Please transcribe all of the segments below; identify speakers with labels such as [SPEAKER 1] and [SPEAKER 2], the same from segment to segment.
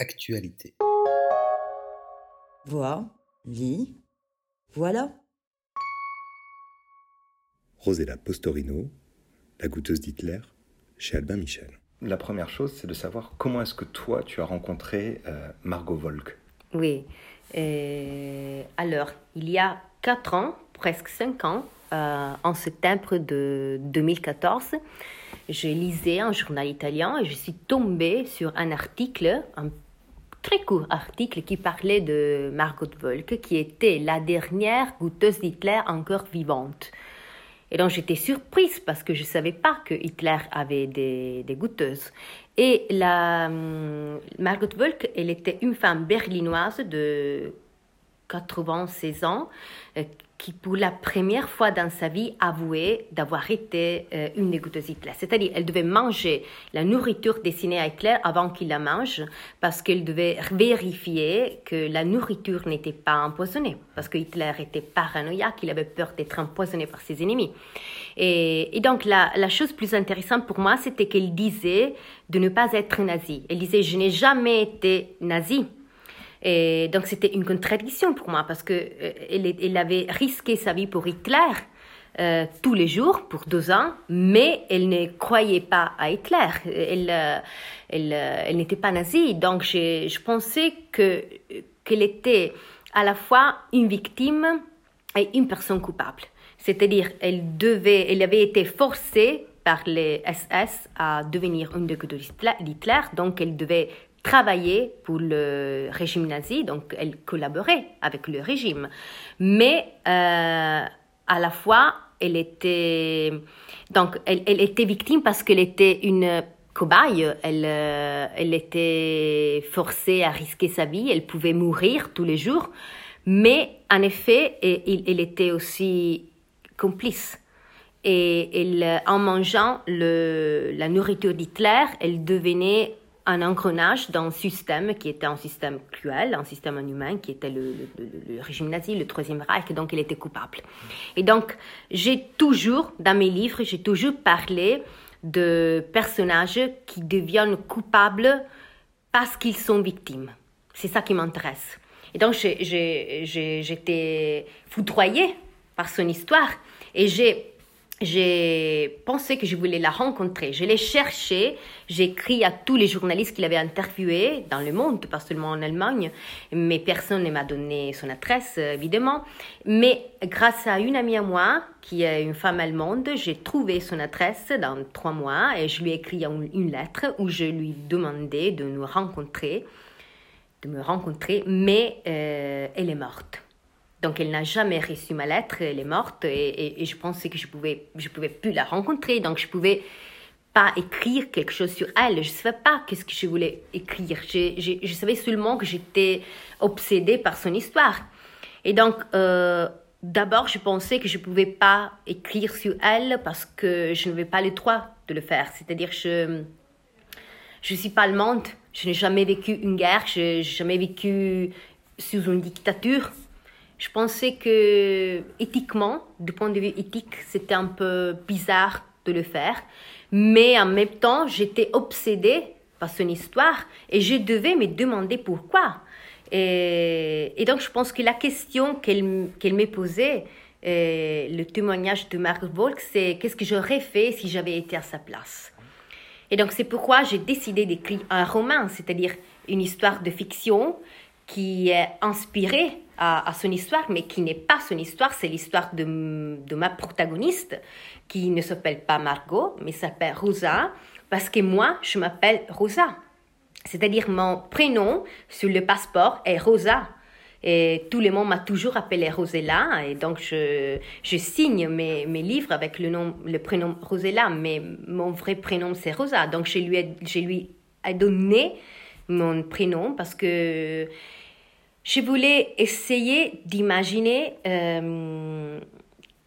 [SPEAKER 1] Actualité.
[SPEAKER 2] Vois, lis, voilà.
[SPEAKER 3] Rosella Postorino, la goûteuse d'Hitler, chez Albin Michel.
[SPEAKER 4] La première chose, c'est de savoir comment est-ce que toi, tu as rencontré euh, Margot Volk.
[SPEAKER 5] Oui. Euh, alors, il y a 4 ans, presque 5 ans, euh, en septembre de 2014, je lisais un journal italien et je suis tombée sur un article, un très court article qui parlait de Margot Volk, qui était la dernière goûteuse d'Hitler encore vivante. Et donc j'étais surprise parce que je ne savais pas que Hitler avait des, des goûteuses. Et la, hum, Margot Volk, elle était une femme berlinoise de 96 ans euh, qui, pour la première fois dans sa vie, avouait d'avoir été euh, une dégoûteuse Hitler. C'est-à-dire, elle devait manger la nourriture destinée à Hitler avant qu'il la mange, parce qu'elle devait vérifier que la nourriture n'était pas empoisonnée, parce que Hitler était paranoïaque, il avait peur d'être empoisonné par ses ennemis. Et, et donc, la, la chose plus intéressante pour moi, c'était qu'elle disait de ne pas être nazi. Elle disait, je n'ai jamais été nazi. Et donc c'était une contradiction pour moi parce que euh, elle, avait risqué sa vie pour Hitler euh, tous les jours pour deux ans, mais elle ne croyait pas à Hitler. Elle, euh, elle, elle n'était pas nazie. Donc je, pensais que qu'elle était à la fois une victime et une personne coupable. C'est-à-dire, elle devait, elle avait été forcée par les SS à devenir une dégoûteuse d'Hitler, donc elle devait travailler pour le régime nazi, donc elle collaborait avec le régime. Mais euh, à la fois, elle était, donc, elle, elle était victime parce qu'elle était une cobaye, elle, euh, elle était forcée à risquer sa vie, elle pouvait mourir tous les jours, mais en effet, elle, elle était aussi complice. Et elle, en mangeant le, la nourriture d'Hitler, elle devenait un engrenage dans un système qui était un système cruel, un système inhumain, qui était le, régime nazi, le Troisième Reich, donc il était coupable. Et donc, j'ai toujours, dans mes livres, j'ai toujours parlé de personnages qui deviennent coupables parce qu'ils sont victimes. C'est ça qui m'intéresse. Et donc, j'étais foudroyée par son histoire et j'ai j'ai pensé que je voulais la rencontrer. Je l'ai cherchée. J'ai écrit à tous les journalistes qu'il avait interviewés dans le monde, pas seulement en Allemagne, mais personne ne m'a donné son adresse, évidemment. Mais grâce à une amie à moi, qui est une femme allemande, j'ai trouvé son adresse dans trois mois et je lui ai écrit une lettre où je lui demandais de nous rencontrer, de me rencontrer, mais euh, elle est morte. Donc elle n'a jamais reçu ma lettre, elle est morte et, je pensais que je pouvais, je pouvais plus la rencontrer, donc je pouvais pas écrire quelque chose sur elle. Je ne savais pas qu'est-ce que je voulais écrire. Je, savais seulement que j'étais obsédée par son histoire. Et donc euh, d'abord je pensais que je pouvais pas écrire sur elle parce que je n'avais pas le droit de le faire. C'est-à-dire je je suis pas allemande, je n'ai jamais vécu une guerre, je n'ai jamais vécu sous une dictature. Je pensais que éthiquement, du point de vue éthique, c'était un peu bizarre de le faire, mais en même temps, j'étais obsédée par son histoire et je devais me demander pourquoi. Et, et donc, je pense que la question qu'elle qu'elle m'est posée, le témoignage de Mark Volk, c'est qu'est-ce que j'aurais fait si j'avais été à sa place? Et donc, c'est pourquoi j'ai décidé d'écrire un roman, c'est-à-dire une histoire de fiction qui est inspirée à, son histoire, mais qui n'est pas son histoire, c'est l'histoire de, de, ma protagoniste, qui ne s'appelle pas Margot, mais s'appelle Rosa, parce que moi, je m'appelle Rosa. C'est-à-dire mon prénom sur le passeport est Rosa. Et tout le monde m'a toujours appelé Rosella, et donc je, je signe mes, mes, livres avec le, nom, le prénom Rosella, mais mon vrai prénom c'est Rosa. Donc je lui ai, je lui ai donné mon prénom parce que je voulais essayer d'imaginer euh,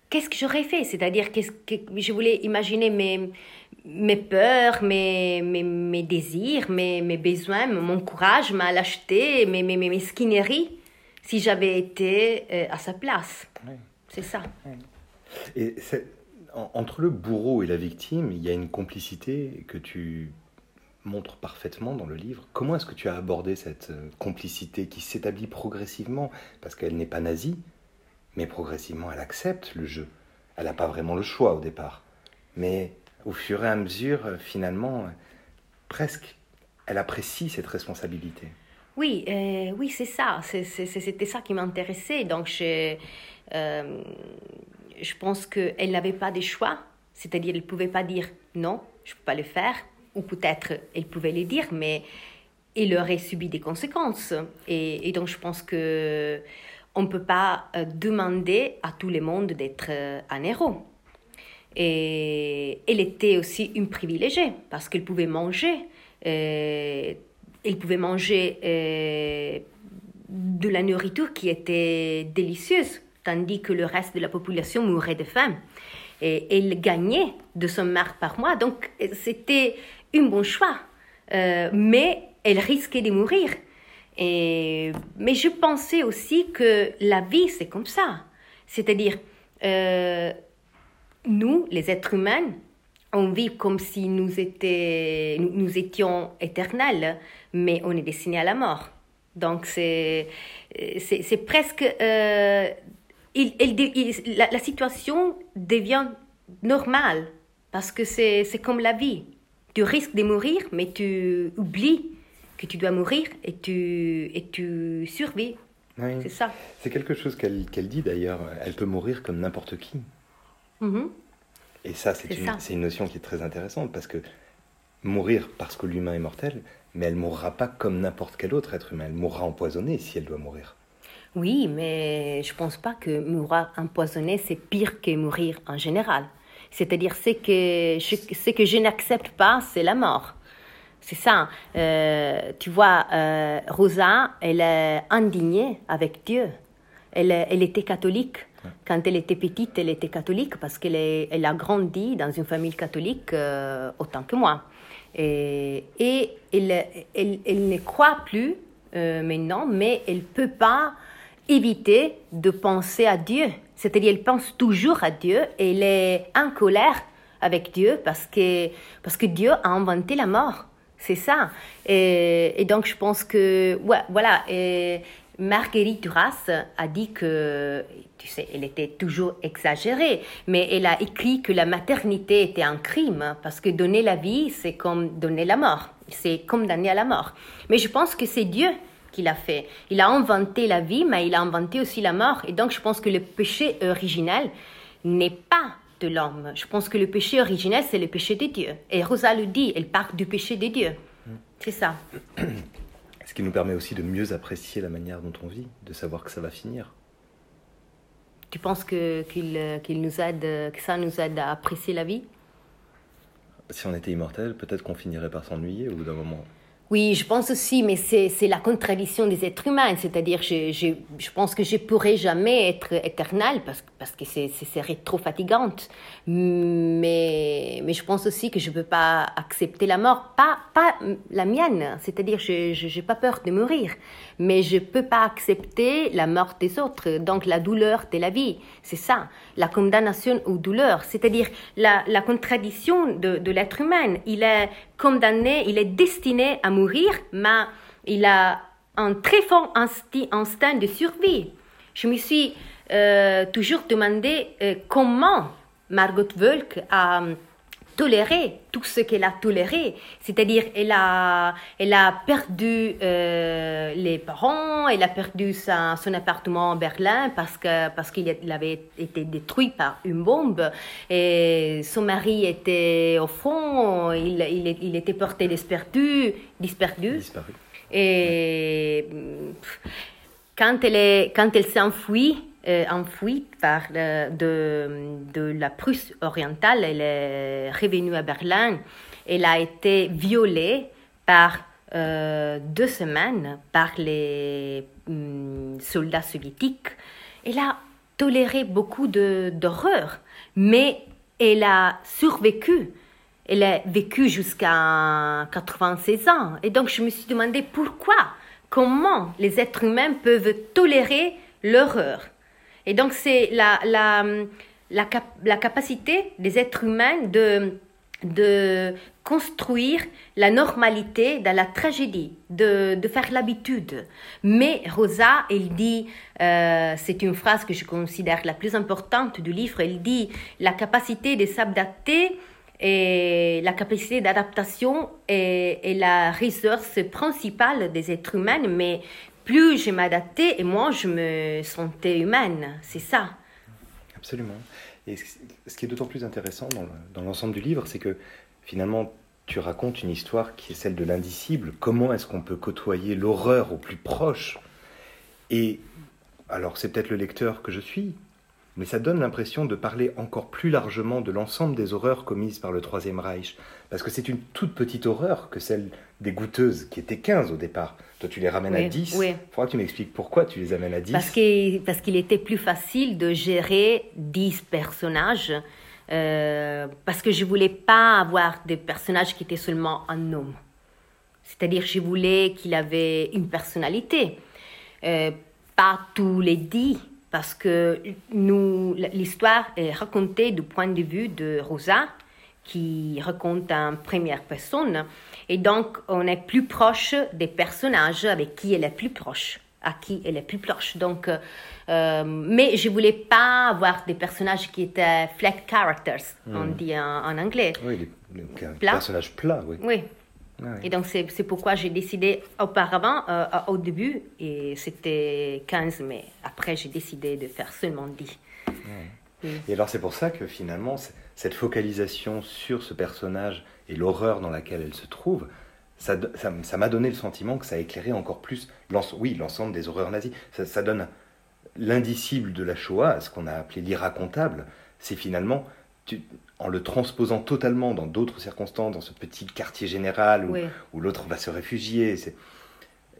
[SPEAKER 5] qu'est-ce que j'aurais fait, c'est-à-dire qu'est-ce que je voulais imaginer mes, mes peurs, mes, mes, mes désirs, mes, mes besoins, mon courage, ma lâcheté, mes, mes, mes mesquineries, si j'avais été euh, à sa place. Oui. C'est ça.
[SPEAKER 4] Et entre le bourreau et la victime, il y a une complicité que tu montre parfaitement dans le livre. Comment est-ce que tu as abordé cette euh, complicité qui s'établit progressivement? Parce qu'elle n'est pas nazie, mais progressivement elle accepte le jeu. Elle n'a pas vraiment le choix au départ. Mais au fur et à mesure, euh, finalement, euh, presque, elle apprécie cette responsabilité.
[SPEAKER 5] Oui, oui, c'est ça. C'était ça qui m'intéressait. Donc, je, je pense qu'elle n'avait pas de choix. C'est-à-dire, elle ne pouvait pas dire non, je ne peux pas le faire. Ou peut-être elle pouvait le dire, mais elle aurait subi des conséquences. Et, donc, je pense que on ne peut pas euh, demander à tout le monde d'être euh, un héros. Et elle était aussi une privilégiée parce qu'elle pouvait manger. euh, elle pouvait manger de la nourriture qui était délicieuse, tandis que le reste de la population mourait de faim. Et elle gagnait de son marque par mois, donc c'était un bon choix. Euh, mais elle risquait de mourir. Et, mais je pensais aussi que la vie, c'est comme ça. C'est-à-dire, euh, nous, les êtres humains, on vit comme si nous, étions éternels, mais on est destiné à la mort. Donc, c'est presque... euh, la, la situation devient normale, parce que c'est comme la vie. Tu risques de mourir, mais tu oublies que tu dois mourir et tu, et tu survis.
[SPEAKER 4] Oui.
[SPEAKER 5] C'est ça.
[SPEAKER 4] C'est quelque chose qu'elle dit d'ailleurs. Elle peut mourir comme n'importe qui.
[SPEAKER 5] Mhm.
[SPEAKER 4] Et ça, c'est une, une notion qui est très intéressante parce que mourir parce que l'humain est mortel, mais elle mourra pas comme n'importe quel autre être humain. Elle mourra empoisonnée si elle doit mourir.
[SPEAKER 5] Oui, mais je pense pas que mourir empoisonné, c'est pire que mourir en général. C'est-à-dire, ce que je, ce que je n'accepte pas, c'est la mort. C'est ça. Euh, tu vois, euh, Rosa, elle est indignée avec Dieu. Elle, elle était catholique. Quand elle était petite, elle était catholique parce qu'elle elle a grandi dans une famille catholique euh, autant que moi. Et, et elle, elle, elle ne croit plus maintenant, mais elle peut pas éviter de penser à Dieu. C'est-à-dire, elle pense toujours à Dieu et elle est en colère avec Dieu parce que, parce que Dieu a inventé la mort. C'est ça. Et, donc, je pense que, ouais, voilà. Marguerite Duras a dit que, tu sais, elle était toujours exagérée, mais elle a écrit que la maternité était un crime parce que donner la vie, c'est comme donner la mort. C'est condamner à la mort. Mais je pense que c'est Dieu qu'il a fait. Il a inventé la vie, mais il a inventé aussi la mort. Et donc, je pense que le péché originel n'est pas de l'homme. Je pense que le péché originel, c'est le péché de Dieu. Et Rosa le dit, elle parle du péché de Dieu. C'est ça.
[SPEAKER 4] Ce qui nous permet aussi de mieux apprécier la manière dont on vit, de savoir que ça va finir.
[SPEAKER 5] Tu penses que, qu'il, qu'il nous aide, que ça nous aide à apprécier la vie?
[SPEAKER 4] Si on était immortel, peut-être qu'on finirait par s'ennuyer au bout d'un moment.
[SPEAKER 5] Oui, je pense aussi, mais c'est, la contradiction des êtres humains. C'est-à-dire, je, je, pense que je pourrais jamais être éternelle parce, parce que c'est, ce serait trop fatigante. Mais, mais je pense aussi que je ne peux pas accepter la mort. Pas, pas la mienne. C'est-à-dire, je n'ai pas peur de mourir. Mais je ne peux pas accepter la mort des autres. Donc, la douleur de la vie. C'est ça. La condamnation aux douleurs. C'est-à-dire, la, la contradiction de, de l'être humain. Il est condamné, il est destiné à mourir, mais il a un très fort insti- instinct de survie. Je me suis euh, toujours demandé euh, comment Margot Wölk a toléré tout ce qu'elle a toléré. C'est-à-dire, elle a, elle a perdu euh, les parents, elle a perdu sa, son appartement à Berlin parce que parce qu'il avait été détruit par une bombe. Et son mari était au fond, il, il, il était porté disperdu, disperdu.
[SPEAKER 4] Disparu.
[SPEAKER 5] Et quand elle, est, quand elle s'est euh, enfuie par, euh, de, la Prusse orientale, elle est revenue à Berlin. Elle a été violée par euh, deux semaines par les hum, soldats soviétiques. Elle a toléré beaucoup d'horreur, mais elle a survécu. Elle a vécu jusqu'à 96 ans. Et donc, je me suis demandé pourquoi, comment les êtres humains peuvent tolérer l'horreur. Et donc, c'est la, la, la, la capacité des êtres humains de de construire la normalité dans la tragédie, de, de faire l'habitude. Mais Rosa, elle dit, euh, c'est une phrase que je considère la plus importante du livre, elle dit la capacité de s'adapter et la capacité d'adaptation est, est, la ressource principale des êtres humains, mais plus je m'adaptais et moins je me sentais humaine. C'est ça.
[SPEAKER 4] Absolument. Et ce qui est d'autant plus intéressant dans l'ensemble du livre, c'est que finalement, tu racontes une histoire qui est celle de l'indicible. Comment est-ce qu'on peut côtoyer l'horreur au plus proche? Et alors, c'est peut-être le lecteur que je suis, mais ça donne l'impression de parler encore plus largement de l'ensemble des horreurs commises par le Troisième Reich. Parce que c'est une toute petite horreur que celle des goûteuses, qui étaient 15 au départ. Toi, tu les ramènes à 10. Il faudra que tu m'expliques pourquoi tu les amènes à 10.
[SPEAKER 5] Parce qu'il parce qu'il était plus facile de gérer 10 personnages. Euh, parce que je voulais pas avoir des personnages qui étaient seulement un homme. C'est-à-dire, je voulais qu'il avait une personnalité. Euh, pas tous les dix parce que nous, l'histoire est racontée du point de vue de Rosa, qui raconte en première personne, et donc on est plus proche des personnages avec qui elle est plus proche, à qui elle est plus proche. Donc, euh, mais je voulais pas avoir des personnages qui étaient flat characters, on hmm. dit en, anglais.
[SPEAKER 4] Oui, les, personnages plats, oui.
[SPEAKER 5] Oui, et donc, c'est pourquoi j'ai décidé auparavant, euh, au début, et c'était 15, mais après, j'ai décidé de faire seulement 10.
[SPEAKER 4] Et alors, c'est pour ça que finalement, cette focalisation sur ce personnage et l'horreur dans laquelle elle se trouve, ça m'a ça, donné le sentiment que ça a éclairé encore plus, oui, l'ensemble des horreurs nazies. Ça, ça donne l'indicible de la Shoah, ce qu'on a appelé l'irracontable. C'est finalement en le transposant totalement dans d'autres circonstances, dans ce petit quartier général où, l'autre va se réfugier.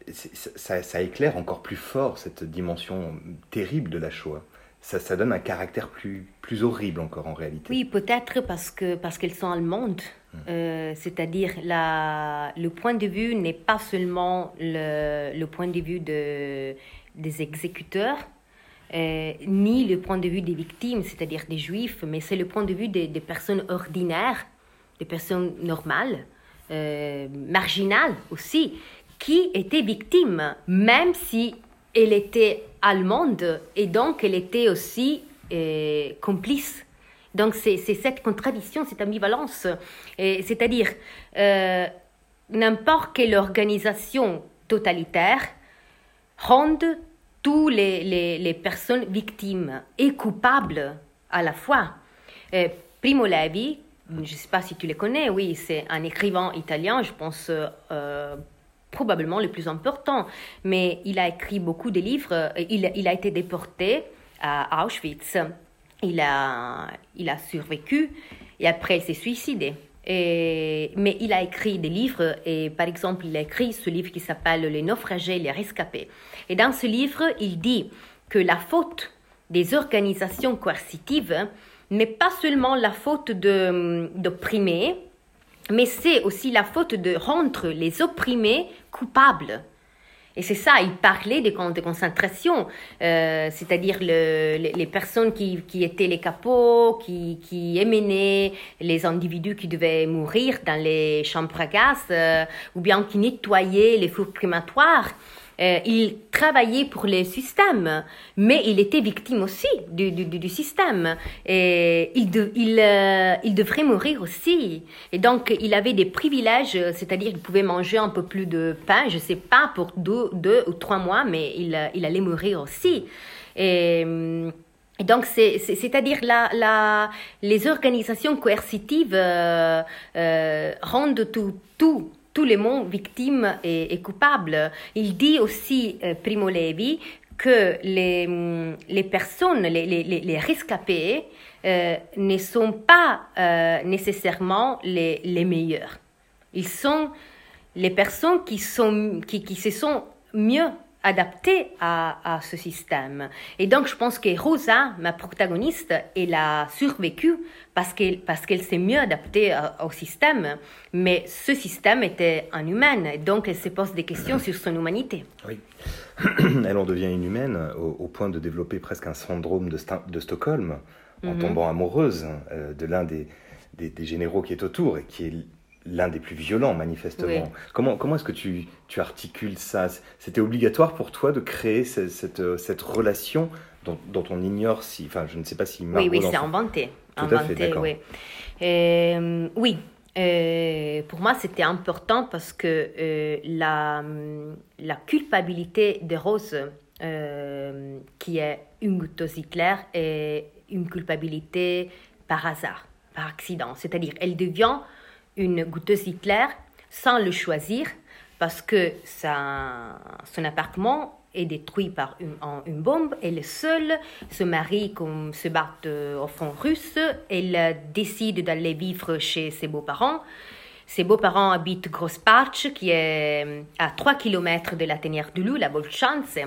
[SPEAKER 4] ça, éclaire encore plus fort cette dimension terrible de la Shoah. Ça, donne un caractère plus, plus horrible encore en réalité.
[SPEAKER 5] Oui, peut-être parce que parce qu'elles sont allemandes. Hum. Euh, c'est-à-dire le point de vue n'est pas seulement le, le, point de vue de, des exécuteurs, euh, ni le point de vue des victimes, c'est-à-dire des juifs, mais c'est le point de vue des, personnes ordinaires, des personnes normales, euh, marginales aussi, qui étaient victimes, même si elle était allemande et donc elle était aussi euh, complice. Donc c'est cette contradiction, cette ambivalence. C'est-à-dire, n'importe quelle organisation totalitaire ronde tous les, les, personnes victimes et coupables à la fois. Euh, Primo Levi, je ne sais pas si tu le connais, oui, c'est un écrivain italien, je pense euh, probablement le plus important, mais il a écrit beaucoup de livres, il, il a été déporté à Auschwitz, il a, il a survécu et après il s'est suicidé. Mais il a écrit des livres et par exemple il a écrit ce livre qui s'appelle Les naufragés, les rescapés. Et dans ce livre, il dit que la faute des organisations coercitives n'est pas seulement la faute d'opprimer, mais c'est aussi la faute de rendre les opprimés coupables. Et c'est ça, il parlait des camps de concentration, euh, c'est-à-dire le, les, personnes qui, qui, étaient les capots, qui, qui émenaient les individus qui devaient mourir dans les chambres à gaz, euh, ou bien qui nettoyaient les fours crématoires. Euh, il travaillait pour le système, mais il était victime aussi du, du, système. Et il, il, euh, il, devrait mourir aussi. Et donc, il avait des privilèges, c'est-à-dire qu'il pouvait manger un peu plus de pain, je ne sais pas, pour deux, deux, ou trois mois, mais il, il allait mourir aussi. Et, donc, c'est-à-dire la, la, les organisations coercitives euh, rendent tout, tout tous les mots victimes et, coupables. Il dit aussi, euh, Primo Levi, que les, mm, les personnes, les, les, les rescapés, euh, ne sont pas euh, nécessairement les, les meilleurs. Ils sont les personnes qui, sont, qui, qui se sont mieux adaptées à, à, ce système. Et donc, je pense que Rosa, ma protagoniste, elle a survécu parce qu'elle parce qu'elle s'est mieux adaptée au système, mais ce système était un humain, donc elle se pose des questions sur son humanité.
[SPEAKER 4] Oui, elle en devient inhumaine au, point de développer presque un syndrome de, de Stockholm, en mhm. tombant amoureuse euh, de l'un des, des, des généraux qui est autour et qui est l'un des plus violents, manifestement.
[SPEAKER 5] Oui.
[SPEAKER 4] Comment, comment est-ce que tu, tu articules ça? C'était obligatoire pour toi de créer ce- cette, euh, cette relation dont, dont on ignore si... Enfin, je ne sais pas si Margot...
[SPEAKER 5] Oui, oui, c'est inventé.
[SPEAKER 4] Tout à fait,
[SPEAKER 5] inventé,
[SPEAKER 4] d'accord.
[SPEAKER 5] oui. Euh, oui. Euh, pour moi, c'était important parce que euh, la, la culpabilité de Rose, qui est une goutte Hitler, est une culpabilité par hasard, par accident. C'est-à-dire, elle devient une goûteuse Hitler sans le choisir parce que son appartement est détruit par une, bombe. Elle est seule, se marie comme se bat euh, au front russe. Elle décide d'aller vivre chez ses beaux-parents. Ses beaux-parents habitent Grospatch, qui est euh, à 3 km de la tanière du loup, la Bolchance.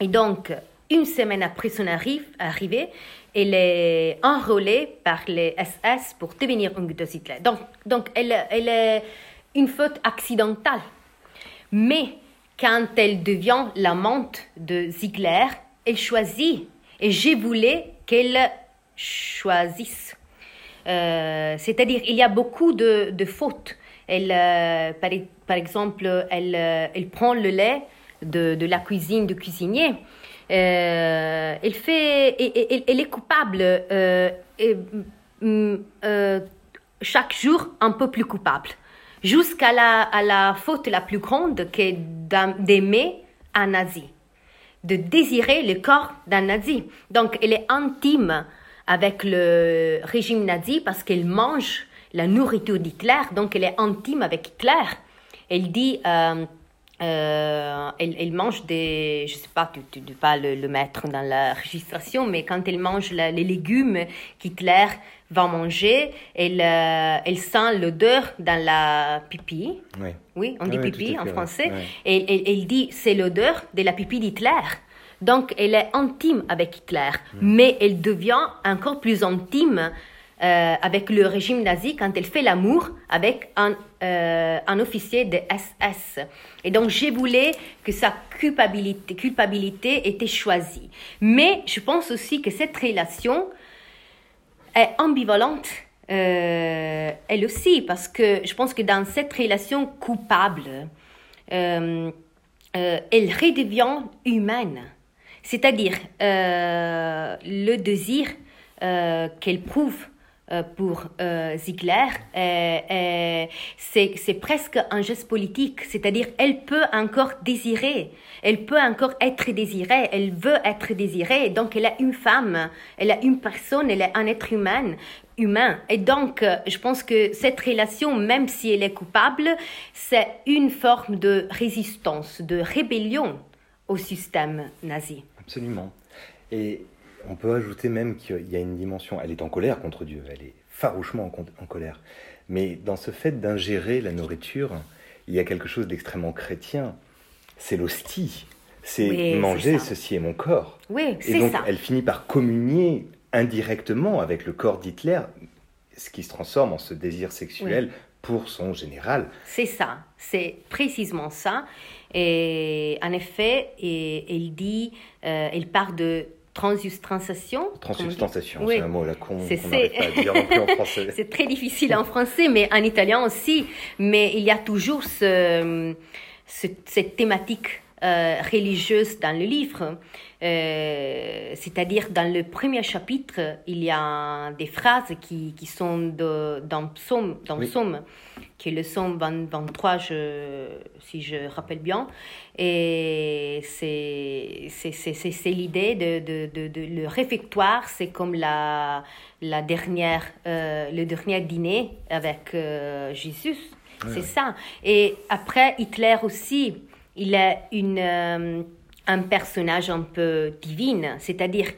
[SPEAKER 5] Et donc, une semaine après son arri- arrivée, elle est enrôlée par les SS pour devenir une Hitler. Donc, donc elle, elle est une faute accidentale. Mais quand elle devient l'amante de Ziegler, elle choisit. Et je voulais qu'elle choisisse. Euh, C'est-à-dire, il y a beaucoup de, de fautes. Elle, euh, par, par exemple, elle, euh, elle prend le lait de, de la cuisine du cuisinier. Euh, elle, fait, elle, elle est coupable euh, et, mm, euh, chaque jour un peu plus coupable, jusqu'à la, faute la plus grande qui est d'aimer un nazi, de désirer le corps d'un nazi. Donc elle est intime avec le régime nazi parce qu'elle mange la nourriture d'Hitler, donc elle est intime avec Hitler. Elle dit... euh, elle, elle mange des, je sais pas, tu ne peux pas le, le mettre dans la registration, mais quand elle mange la- les légumes qu'Hitler va manger, elle, euh, elle sent l'odeur dans la pipi.
[SPEAKER 4] Oui.
[SPEAKER 5] Oui, on dit
[SPEAKER 4] Ah oui,
[SPEAKER 5] pipi en
[SPEAKER 4] fait,
[SPEAKER 5] français.
[SPEAKER 4] Ouais.
[SPEAKER 5] Et elle, elle dit c'est l'odeur de la pipi d'Hitler. Donc elle est intime avec Hitler,
[SPEAKER 4] Hmm.
[SPEAKER 5] mais elle devient encore plus intime euh, avec le régime nazi quand elle fait l'amour avec un, euh, un officier de SS. Et donc je voulais que sa culpabilité, culpabilité était choisie. Mais je pense aussi que cette relation est ambivalente, euh, elle aussi, parce que je pense que dans cette relation coupable, elle redevient humaine. C'est-à-dire, le désir qu'elle prouve pour euh, Ziegler, euh, euh, c'est presque un geste politique. C'est-à-dire, elle peut encore désirer, elle peut encore être désirée, elle veut être désirée. Donc, elle est une femme, elle est une personne, elle est un être humain. Humain. Et donc, euh, je pense que cette relation, même si elle est coupable, c'est une forme de résistance, de rébellion au système nazi.
[SPEAKER 4] Absolument. Et on peut ajouter même qu'il y a une dimension, elle est en colère contre Dieu, elle est farouchement en, colère. Mais dans ce fait d'ingérer la nourriture, il y a quelque chose d'extrêmement chrétien. C'est l'hostie. C'est
[SPEAKER 5] Oui,
[SPEAKER 4] manger, ceci est mon corps.
[SPEAKER 5] Oui,
[SPEAKER 4] Et donc,
[SPEAKER 5] ça.
[SPEAKER 4] elle finit par communier indirectement avec le corps d'Hitler, ce qui se transforme en ce désir sexuel pour son général.
[SPEAKER 5] C'est ça, c'est précisément ça. Et en effet, et, elle dit, euh, elle parle de transsubstantiation.
[SPEAKER 4] Transubstantiation,
[SPEAKER 5] Oui.
[SPEAKER 4] c'est un mot qu'on n'arrive pas à dire non plus en français.
[SPEAKER 5] C'est très difficile en français, mais en italien aussi. Mais il y a toujours ce, ce- cette thématique euh, religieuse dans le livre. Euh, C'est-à-dire, dans le premier chapitre, il y a des phrases qui, qui sont de, dans Psaume, dans
[SPEAKER 4] Oui.
[SPEAKER 5] Psaume, qui est le Psaume 20 23, je, si je rappelle bien. Et c'est c'est- c'est- c'est- c'est l'idée de, de, de, de- le réfectoire, c'est comme la, la dernière, euh, le dernier dîner avec euh, Jésus. c'est ça. Et après, Hitler aussi, il est une, euh, un personnage un peu divin, c'est-à-dire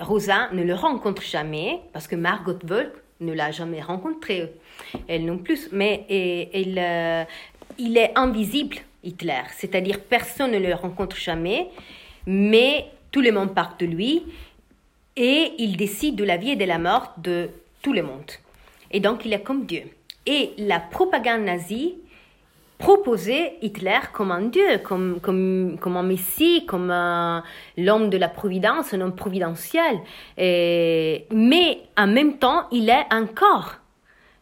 [SPEAKER 5] Rosa ne le rencontre jamais parce que Margot Wolk ne l'a jamais rencontré, elle non plus, mais euh, il est invisible, Hitler, c'est-à-dire personne ne le rencontre jamais, mais tout le monde parle de lui et il décide de la vie et de la mort de tout le monde. Et donc il est comme Dieu. Et la propagande nazie proposait Hitler comme un dieu, comme, comme, comme un messie, comme l'homme de la providence, un homme providentiel. Mais en même temps, il est un corps.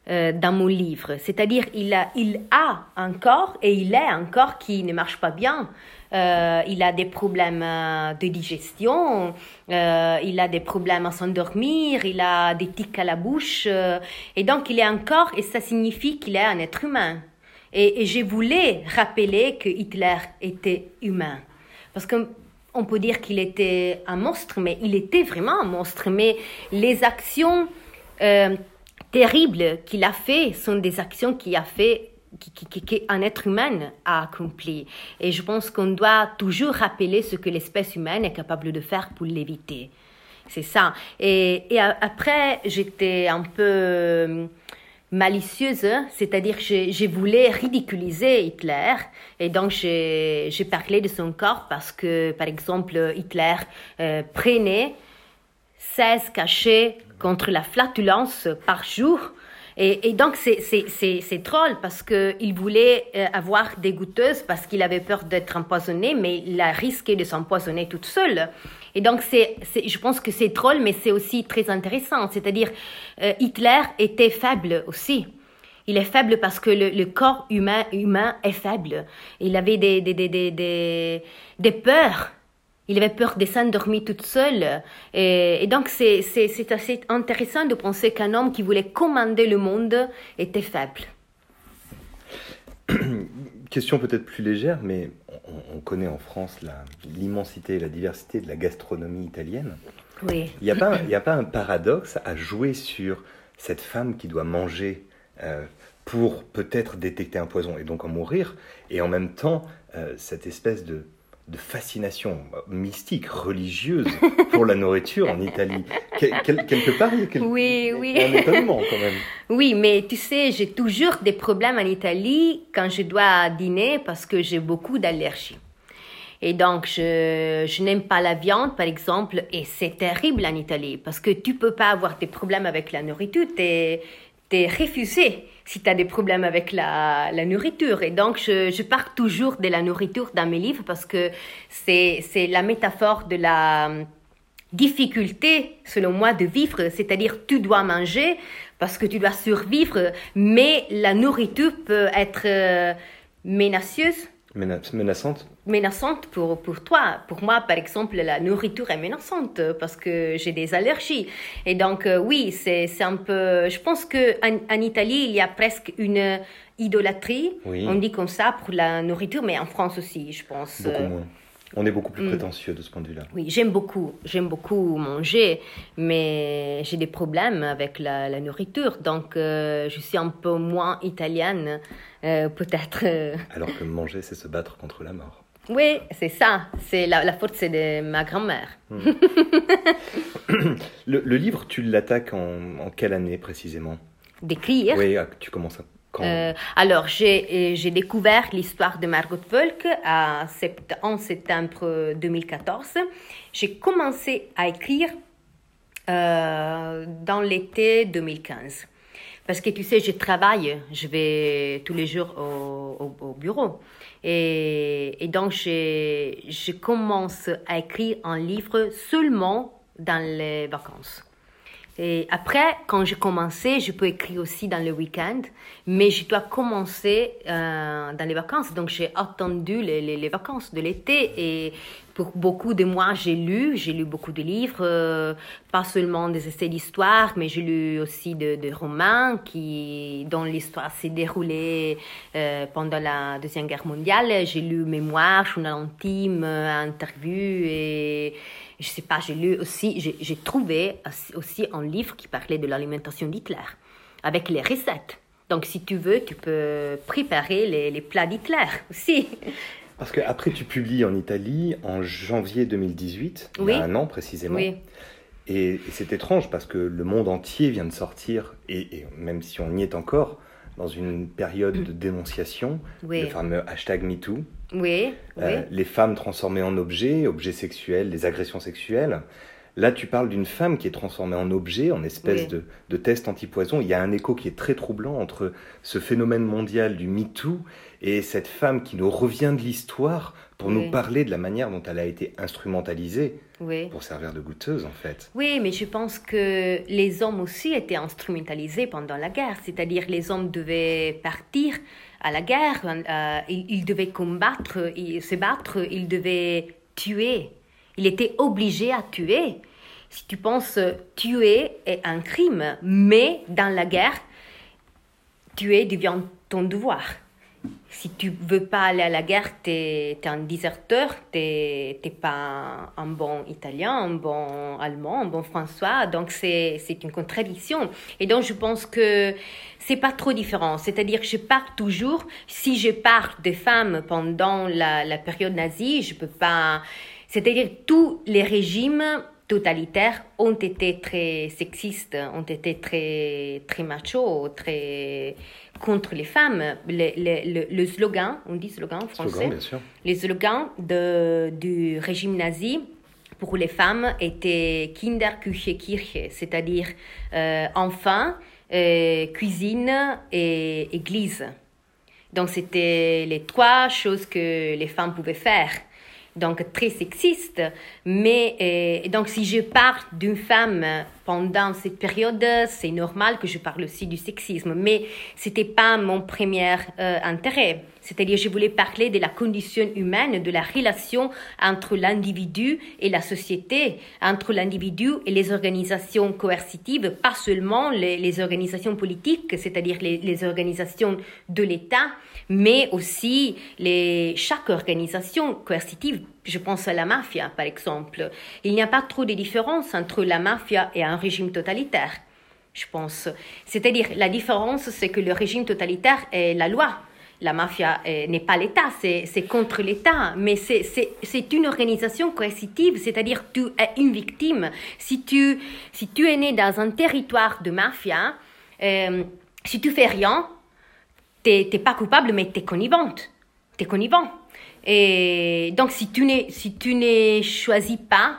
[SPEAKER 5] Euh, dans mon livre. C'est-à-dire, il a, il a un corps et il est un corps qui ne marche pas bien. Euh, il a des problèmes euh, de digestion, il a des problèmes à s'endormir, il a des tics à la bouche. et donc, il est un corps et ça signifie qu'il est un être humain. Et, et je voulais rappeler que Hitler était humain. Parce que on peut dire qu'il était un monstre, mais il était vraiment un monstre. Mais les actions terribles qu'il a fait sont des actions qu'il a fait qu'un être humain a accompli. Et je pense qu'on doit toujours rappeler ce que l'espèce humaine est capable de faire pour l'éviter. C'est ça. Et, après, j'étais un peu euh, malicieuse, c'est-à-dire que je, voulais ridiculiser Hitler. Et donc, j'ai parlé de son corps parce que, par exemple, Hitler euh, prenait 16 cachets contre la flatulence par jour. Et, et donc, c'est- drôle parce qu'il voulait euh, avoir des goûteuses parce qu'il avait peur d'être empoisonné, mais il a risqué de s'empoisonner toute seule. Et donc, c'est je pense que c'est drôle, mais c'est aussi très intéressant. C'est-à-dire, euh, Hitler était faible aussi. Il est faible parce que le, le corps humain, humain est faible. Il avait des, des, des, des, des, des peurs. Il avait peur de s'endormir toute seule. Et, et donc, c'est c'est- c'est assez intéressant de penser qu'un homme qui voulait commander le monde était faible.
[SPEAKER 4] Question peut-être plus légère, mais on, on connaît en France la- l'immensité et la diversité de la gastronomie italienne.
[SPEAKER 5] Oui.
[SPEAKER 4] Il n'y a, pas- il y a pas un paradoxe à jouer sur cette femme qui doit manger euh, pour peut-être détecter un poison et donc en mourir, et en même temps euh, cette espèce de, de fascination mystique, religieuse pour la nourriture en Italie. Quel- quel- quelque part, il y a, quel-
[SPEAKER 5] Oui, oui.
[SPEAKER 4] un étonnement quand même.
[SPEAKER 5] Oui, mais tu sais, j'ai toujours des problèmes en Italie quand je dois dîner parce que j'ai beaucoup d'allergies. Et donc, je, je n'aime pas la viande, par exemple, et c'est terrible en Italie parce que tu peux pas avoir des problèmes avec la nourriture, tu es, refusé si tu as des problèmes avec la, nourriture. Et donc, je, je parle toujours de la nourriture dans mes livres parce que c'est la métaphore de la difficulté, selon moi, de vivre, c'est-à-dire tu dois manger parce que tu dois survivre, mais la nourriture peut être euh,
[SPEAKER 4] Menaçante
[SPEAKER 5] menaçante pour, pour toi. Pour moi, par exemple, la nourriture est menaçante parce que j'ai des allergies. Et donc, euh, oui, c'est c'est un peu... Je pense qu'en en Italie, il y a presque une idolâtrie,
[SPEAKER 4] Oui.
[SPEAKER 5] on dit comme ça, pour la nourriture, mais en France aussi, je pense.
[SPEAKER 4] Beaucoup
[SPEAKER 5] Euh,
[SPEAKER 4] moins. On est beaucoup plus
[SPEAKER 5] Mm.
[SPEAKER 4] prétentieux de ce point de vue-là.
[SPEAKER 5] oui, j'aime beaucoup, j'aime beaucoup manger, mais j'ai des problèmes avec la, la nourriture, donc euh, je suis un peu moins italienne, euh, peut-être.
[SPEAKER 4] Alors que manger, c'est se battre contre la mort.
[SPEAKER 5] Oui, c'est ça, c'est la, la force de ma grand-mère.
[SPEAKER 4] Le, le livre, tu l'attaques en, en quelle année précisément?
[SPEAKER 5] D'écrire.
[SPEAKER 4] Oui, ah, tu commences à- quand?
[SPEAKER 5] Euh, alors, j'ai euh, j'ai découvert l'histoire de Margot à sept- en septembre 2014. J'ai commencé à écrire euh, dans l'été 2015. Parce que tu sais, je travaille, je vais tous les jours au, au- au bureau. Et, donc, je commence à écrire un livre seulement dans les vacances. Et après, quand j'ai commencé, je peux écrire aussi dans le week-end, mais je dois commencer euh, dans les vacances. Donc, j'ai attendu les, les, les vacances de l'été et pour beaucoup de mois, j'ai lu, j'ai lu beaucoup de livres, euh, pas seulement des essais d'histoire, mais j'ai lu aussi de, de romans qui, dont l'histoire s'est déroulée euh, pendant la Deuxième Guerre mondiale. J'ai lu mémoires, journal intime, euh, interviews et je sais pas, j'ai lu aussi, j'ai trouvé aussi un livre qui parlait de l'alimentation d'Hitler, avec les recettes. Donc, si tu veux, tu peux préparer les, les plats d'Hitler aussi.
[SPEAKER 4] Parce que après, tu publies en Italie en janvier 2018, il y a un an précisément.
[SPEAKER 5] Oui,
[SPEAKER 4] Et, et c'est étrange parce que le monde entier vient de sortir, et, et même si on y est encore, dans une période de dénonciation,
[SPEAKER 5] Oui.
[SPEAKER 4] le fameux hashtag MeToo,
[SPEAKER 5] oui, oui.
[SPEAKER 4] euh, les femmes transformées en objets, objets sexuels, les agressions sexuelles. Là, tu parles d'une femme qui est transformée en objet, en espèce
[SPEAKER 5] Oui.
[SPEAKER 4] de, de test antipoison. Il y a un écho qui est très troublant entre ce phénomène mondial du MeToo et cette femme qui nous revient de l'histoire pour nous parler de la manière dont elle a été instrumentalisée
[SPEAKER 5] Oui.
[SPEAKER 4] pour servir de goûteuse, en fait.
[SPEAKER 5] Oui, mais je pense que les hommes aussi étaient instrumentalisés pendant la guerre. C'est-à-dire les hommes devaient partir à la guerre, euh, ils devaient combattre, ils- se battre, ils devaient tuer. Il était obligé à tuer. Si tu penses tuer est un crime, mais dans la guerre, tuer devient ton devoir. Si tu veux pas aller à la guerre, tu es, un déserteur, tu n'es pas un bon italien, un bon allemand, un bon françois. Donc c'est une contradiction. Et donc je pense que c'est pas trop différent. C'est-à-dire je parle toujours, si je parle de femmes pendant la, la période nazie, je peux pas. C'est-à-dire tous les régimes totalitaires ont été très sexistes, ont été très, très machos, très contre les femmes. Le, le- le- slogan, on dit slogan en français,
[SPEAKER 4] Slogan, bien sûr.
[SPEAKER 5] les slogans de, du régime nazi pour les femmes étaient Kinderküche Kirche, c'est-à-dire euh, enfants, euh, cuisine et église. Donc c'était les trois choses que les femmes pouvaient faire. Donc très sexiste, mais euh, donc si je parle d'une femme pendant cette période, c'est normal que je parle aussi du sexisme, mais c'était pas mon premier euh, intérêt. C'est-à-dire je voulais parler de la condition humaine, de la relation entre l'individu et la société, entre l'individu et les organisations coercitives, pas seulement les, organisations politiques, c'est-à-dire les, organisations de l'État, mais aussi chaque organisation coercitive. Je pense à la mafia, par exemple. Il n'y a pas trop de différence entre la mafia et un régime totalitaire, je pense. C'est-à-dire, la différence, c'est que le régime totalitaire est la loi. La mafia euh, n'est pas l'État, c'est contre l'État, mais c'est- une organisation coercitive, c'est-à-dire tu es une victime. Si tu, es né dans un territoire de mafia, euh, si tu fais rien, t'es pas coupable, mais t'es connivente. T'es connivent. Et donc, si tu n'es si tu ne choisis pas,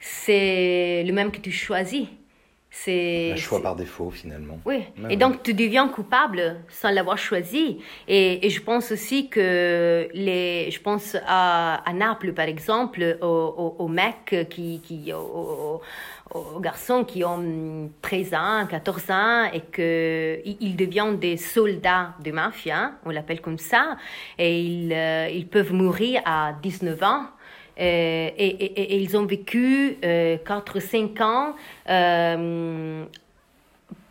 [SPEAKER 5] c'est le même que tu choisis. C'est
[SPEAKER 4] Un choix par défaut, finalement.
[SPEAKER 5] oui, et donc tu deviens coupable sans l'avoir choisi. Et, et je pense aussi que les, je pense à, à Naples par exemple, aux, aux, aux mecs qui, qui aux, aux- garçons qui ont 13 ans, 14 ans et que ils ils deviennent des soldats de mafia, on l'appelle comme ça, et ils, euh, ils peuvent mourir à 19 ans. Euh, et, ils ont vécu 4-5 ans euh,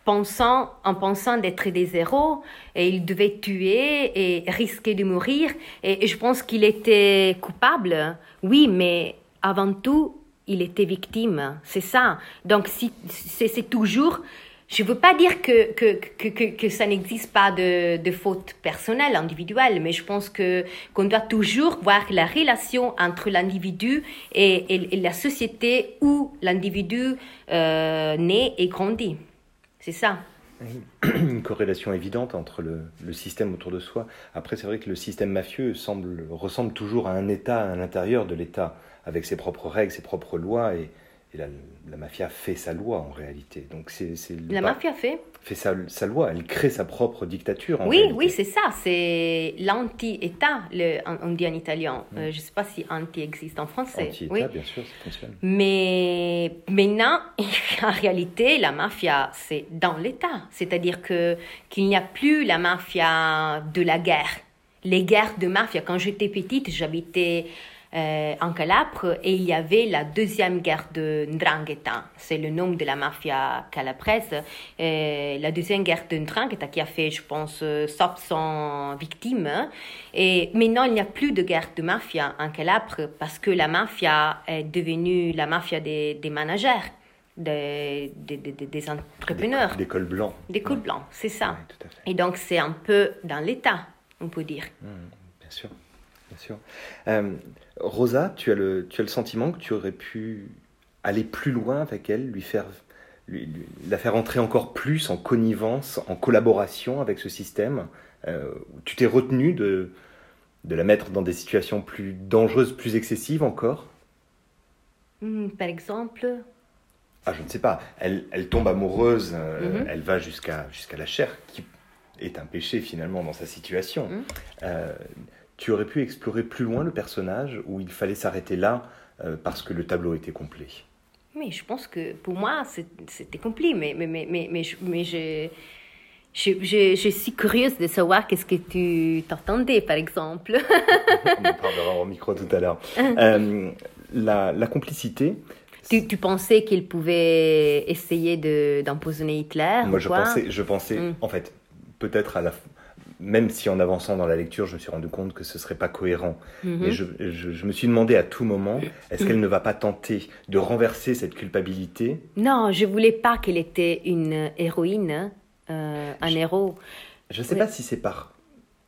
[SPEAKER 5] pensant, en pensant d'être des héros, et il devait tuer et risquer de mourir. Et, je pense qu'il était coupable, oui, mais avant tout, il était victime. C'est ça. Donc, si, c'est toujours. Je ne veux pas dire que, que, que, que, ça n'existe pas de, de faute personnelle, individuelle, mais je pense que qu'on doit toujours voir la relation entre l'individu et, et- la société où l'individu euh, naît et grandit. C'est ça.
[SPEAKER 4] une corrélation évidente entre le, le système autour de soi. Après, c'est vrai que le système mafieux semble, ressemble toujours à un État à l'intérieur de l'État, avec ses propres règles, ses propres lois, et, et la, la mafia fait sa loi en réalité. Donc c'est,
[SPEAKER 5] La
[SPEAKER 4] pas-
[SPEAKER 5] mafia fait.
[SPEAKER 4] fait sa, sa loi, elle crée sa propre dictature. En
[SPEAKER 5] Oui,
[SPEAKER 4] réalité.
[SPEAKER 5] oui, c'est ça. C'est l'anti-État, le- on dit en italien. Euh, je ne sais pas si anti existe en français.
[SPEAKER 4] Anti-État,
[SPEAKER 5] Oui.
[SPEAKER 4] bien sûr, ça fonctionne.
[SPEAKER 5] Mais maintenant, en réalité, la mafia, c'est dans l'État. C'est-à-dire que qu'il n'y a plus la mafia de la guerre. Les guerres de mafia. Quand j'étais petite, j'habitais euh, en Calabre et il y avait la deuxième guerre de Ndrangheta. C'est le nom de la mafia calabraise. Euh, la deuxième guerre de Ndrangheta qui a fait, je pense, euh, 700 victimes. Et maintenant, il n'y a plus de guerre de mafia en Calabre parce que la mafia est devenue la mafia des, des managers, des, des, des- des entrepreneurs,
[SPEAKER 4] Des, cols blancs.
[SPEAKER 5] des coups blancs, c'est ça.
[SPEAKER 4] Ouais, tout à fait.
[SPEAKER 5] Et donc, c'est un peu dans l'État, on peut dire.
[SPEAKER 4] Bien sûr, bien sûr. Euh, Rosa, tu as, le, tu as le sentiment que tu aurais pu aller plus loin avec elle, lui faire, lui- lui- la faire entrer encore plus en connivence, en collaboration avec ce système. Euh, tu t'es retenu de, de la mettre dans des situations plus dangereuses, plus excessives encore?
[SPEAKER 5] Hmm, par exemple?
[SPEAKER 4] Ah, je ne sais pas. Elle, elle tombe amoureuse, euh,
[SPEAKER 5] Mhm.
[SPEAKER 4] elle va jusqu'à jusqu'à la chair, qui est un péché finalement dans sa situation.
[SPEAKER 5] Mhm.
[SPEAKER 4] Euh, tu aurais pu explorer plus loin le personnage où il fallait s'arrêter là euh, parce que le tableau était complet.
[SPEAKER 5] Mais je pense que pour moi, c'était complet. Mais, mais, mais, mais, mais, je, mais je, je, je, je suis curieuse de savoir qu'est-ce que tu t'entendais, par exemple.
[SPEAKER 4] On en parlera au micro tout à l'heure. Euh, la, la complicité,
[SPEAKER 5] tu, tu pensais qu'il pouvait essayer de- d'empoisonner Hitler
[SPEAKER 4] moi
[SPEAKER 5] ou
[SPEAKER 4] je
[SPEAKER 5] quoi?
[SPEAKER 4] pensais, je pensais
[SPEAKER 5] Mm.
[SPEAKER 4] en fait, peut-être à la même si en avançant dans la lecture, je me suis rendu compte que ce serait pas cohérent.
[SPEAKER 5] Mhm.
[SPEAKER 4] Mais je, je- je me suis demandé à tout moment, est-ce qu'elle ne va pas tenter de renverser cette culpabilité?
[SPEAKER 5] Non, je voulais pas qu'elle était une héroïne, euh, un héros.
[SPEAKER 4] Je ne sais
[SPEAKER 5] Oui.
[SPEAKER 4] pas si c'est par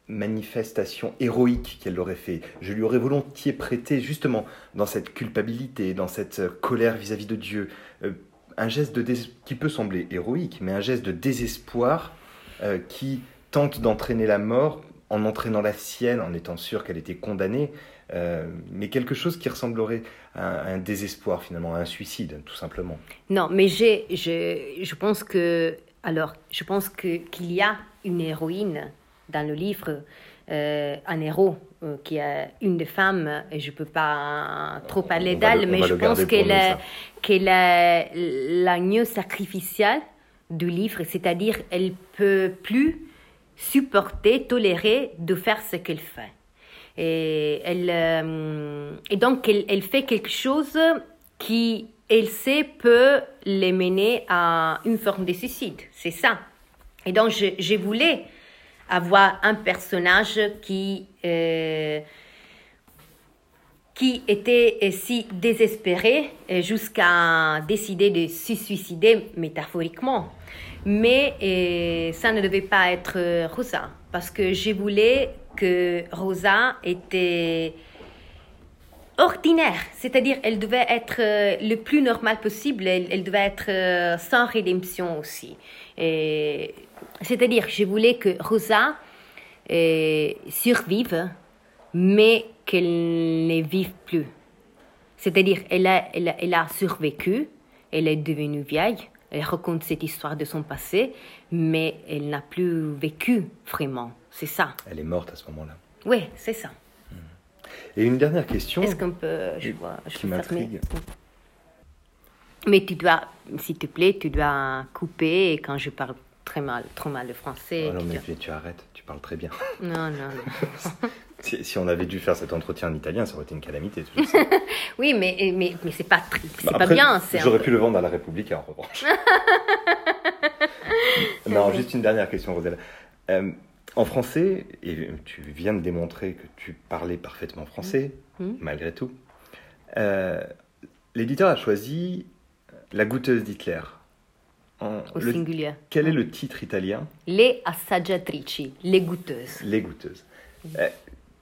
[SPEAKER 4] manifestation héroïque qu'elle l'aurait fait. Je lui aurais volontiers prêté justement dans cette culpabilité, dans cette colère vis-à-vis de Dieu, euh, un geste de qui peut sembler héroïque, mais un geste de désespoir euh, qui tente d'entraîner la mort en entraînant la sienne, en étant sûr qu'elle était condamnée, euh, mais quelque chose qui ressemblerait à un désespoir finalement, à un suicide, tout simplement.
[SPEAKER 5] Non, mais j'ai, je, je pense que, alors, je pense que qu'il y a une héroïne dans le livre, euh, un héros euh, qui est une des femmes, et je peux pas trop parler d'elle, mais je pense qu'elle est, qu'elle est l'agneau sacrificiel du livre, c'est-à-dire elle peut plus supporter, tolérer de faire ce qu'elle fait. Et, elle, euh, et donc, elle, elle fait quelque chose qui, elle sait, peut les mener à une forme de suicide. C'est ça. Et donc, je, je voulais avoir un personnage qui, euh, qui était euh, si désespéré jusqu'à décider de se suicider métaphoriquement. Mais euh, ça ne devait pas être euh, Rosa, parce que je voulais que Rosa était ordinaire, c'est-à-dire elle devait être euh, le plus normal possible, elle, devait être sans rédemption aussi. C'est-à-dire je voulais que Rosa survive, mais qu'elle ne vive plus. C'est-à-dire elle elle a survécu, elle est devenue vieille, elle raconte cette histoire de son passé, mais elle n'a plus vécu vraiment. C'est ça.
[SPEAKER 4] Elle est morte à ce moment-là.
[SPEAKER 5] Oui, c'est ça.
[SPEAKER 4] Et une dernière question.
[SPEAKER 5] Est-ce qu'on peut, je vois, je
[SPEAKER 4] qui m'intrigue.
[SPEAKER 5] Mais tu dois, s'il te plaît, tu dois couper quand je parle très mal, trop mal le français.
[SPEAKER 4] Oh non, mais
[SPEAKER 5] dois-
[SPEAKER 4] tu, tu arrêtes, tu parles très bien.
[SPEAKER 5] Non, non, non.
[SPEAKER 4] Si, si on avait dû faire cet entretien en italien, ça aurait été une calamité.
[SPEAKER 5] Oui, mais, mais, mais c'est pas,
[SPEAKER 4] Bah,
[SPEAKER 5] pas
[SPEAKER 4] après,
[SPEAKER 5] bien. c'est un
[SPEAKER 4] J'aurais pu le vendre à la République en revanche. non, juste une dernière question, Rosella. Euh, en français, et tu viens de démontrer que tu parlais parfaitement français,
[SPEAKER 5] Mhm.
[SPEAKER 4] malgré tout, euh, l'éditeur a choisi La goûteuse d'Hitler. En-
[SPEAKER 5] Au
[SPEAKER 4] le-
[SPEAKER 5] singulier.
[SPEAKER 4] quel est le titre italien?
[SPEAKER 5] Les assaggiatrici, les goûteuses.
[SPEAKER 4] Les goûteuses. Euh,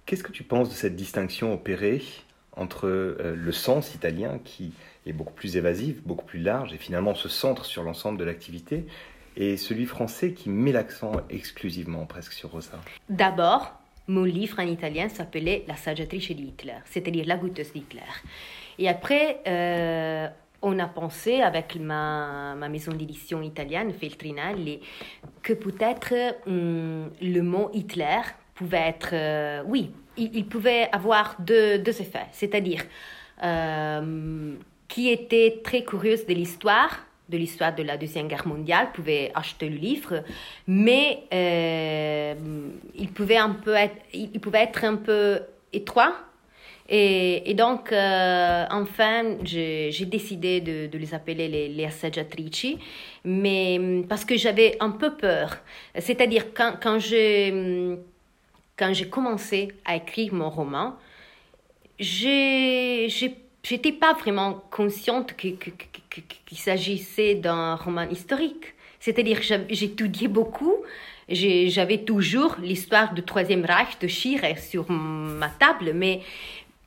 [SPEAKER 4] Qu'est-ce que tu penses de cette distinction opérée entre euh, le sens italien, qui est beaucoup plus évasif, beaucoup plus large, et finalement se centre sur l'ensemble de l'activité, et celui français qui met l'accent exclusivement presque sur Rosa?
[SPEAKER 5] D'abord, mon livre en italien s'appelait La saggiatrice di Hitler, c'est-à-dire la goûteuse d'Hitler. Et après, euh, on a pensé avec ma, ma maison d'édition italienne, Feltrinelli, que peut-être hum, le mot Hitler pouvait être, euh, oui, il, pouvait avoir deux, effets, c'est-à-dire euh, qui était très curieuse de l'histoire, de l'histoire de la Deuxième Guerre mondiale, pouvait acheter le livre, mais euh, il, pouvait un peu être, il pouvait être un peu étroit. Et, donc, euh, enfin, j'ai décidé de, les appeler les, les mais parce que j'avais un peu peur. C'est-à-dire, quand, quand j'ai quand commencé à écrire mon roman, j'étais pas vraiment consciente que- que- que- que- qu'il s'agissait d'un roman historique. C'est-à-dire, j'étudiais beaucoup, j'avais toujours l'histoire du Troisième Reich de Schirrer sur ma table, mais,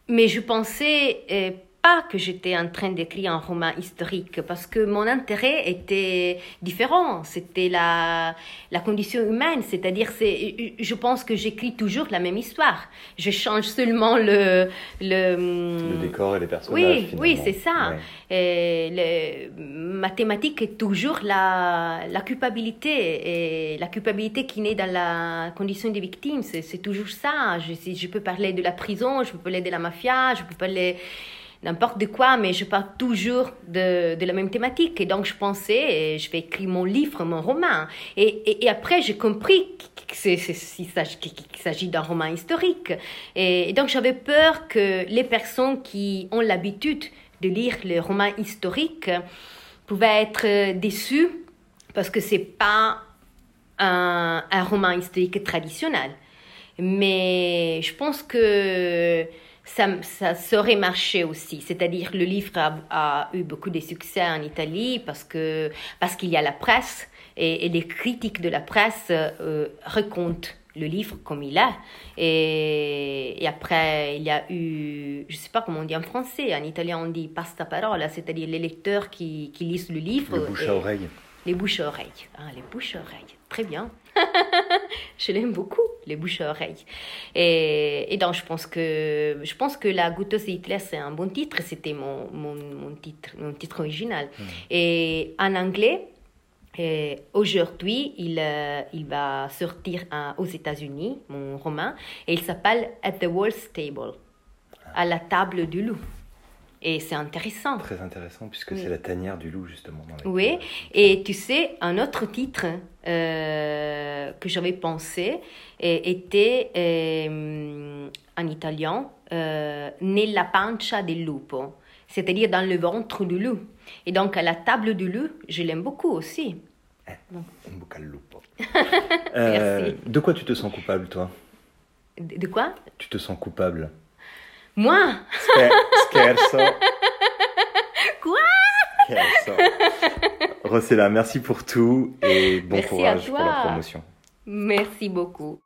[SPEAKER 5] mais je pensais euh, pas que j'étais en train d'écrire un roman historique parce que mon intérêt était différent. C'était la, la condition humaine, c'est-à-dire c'est, je pense que j'écris toujours la même histoire. Je change seulement le
[SPEAKER 4] le, le décor et les personnages.
[SPEAKER 5] Oui, oui, c'est ça. Et le, ma thématique est toujours la, la culpabilité et la culpabilité qui naît dans la condition des victimes. C'est, toujours ça. Je, je peux parler de la prison, je peux parler de la mafia, je peux parler n'importe quoi, mais je parle toujours de, de, la même thématique. Et donc, je pensais, je vais écrire mon livre, mon roman. Et, et, après, j'ai compris qu'il s'agit d'un roman historique. Et, donc, j'avais peur que les personnes qui ont l'habitude de lire les romans historiques pouvaient être déçues parce que c'est pas un, un roman historique traditionnel. Mais je pense que ça, ça saurait marcher aussi. C'est-à-dire le livre a, eu beaucoup de succès en Italie parce que parce qu'il y a la presse et, les critiques de la presse euh, racontent le livre comme il est. Et, après, il y a eu, je ne sais pas comment on dit en français, en italien on dit pasta parola, c'est-à-dire les lecteurs qui, qui lisent le livre.
[SPEAKER 4] Les bouche à oreille.
[SPEAKER 5] Les bouches à oreille. Ah, les bouches à oreille. Très bien. je l'aime beaucoup, les bouches à oreille. Et, et, donc, je pense que, je pense que La goutteuse Hitler, c'est un bon titre. C'était mon, mon, mon, titre, mon titre original. Hmm. Et en anglais, aujourd'hui, il, euh, il va sortir aux États-Unis, mon roman, et il s'appelle At the Wolf's Table, à la table du loup. Et c'est intéressant.
[SPEAKER 4] Très intéressant, puisque c'est la tanière du loup, justement.
[SPEAKER 5] oui, et tu sais, un autre titre euh, que j'avais pensé était euh, en italien euh, Nella pancia del lupo, c'est-à-dire dans le ventre du loup. Et donc, à la table du loup, je l'aime beaucoup aussi.
[SPEAKER 4] Eh, un al lupo. Merci. De quoi tu te sens coupable, toi?
[SPEAKER 5] De quoi?
[SPEAKER 4] Tu te sens coupable
[SPEAKER 5] moi?
[SPEAKER 4] Scherzo.
[SPEAKER 5] Quoi?
[SPEAKER 4] Scherzo. Rossella, merci pour tout et bon courage pour la promotion.
[SPEAKER 5] Merci beaucoup.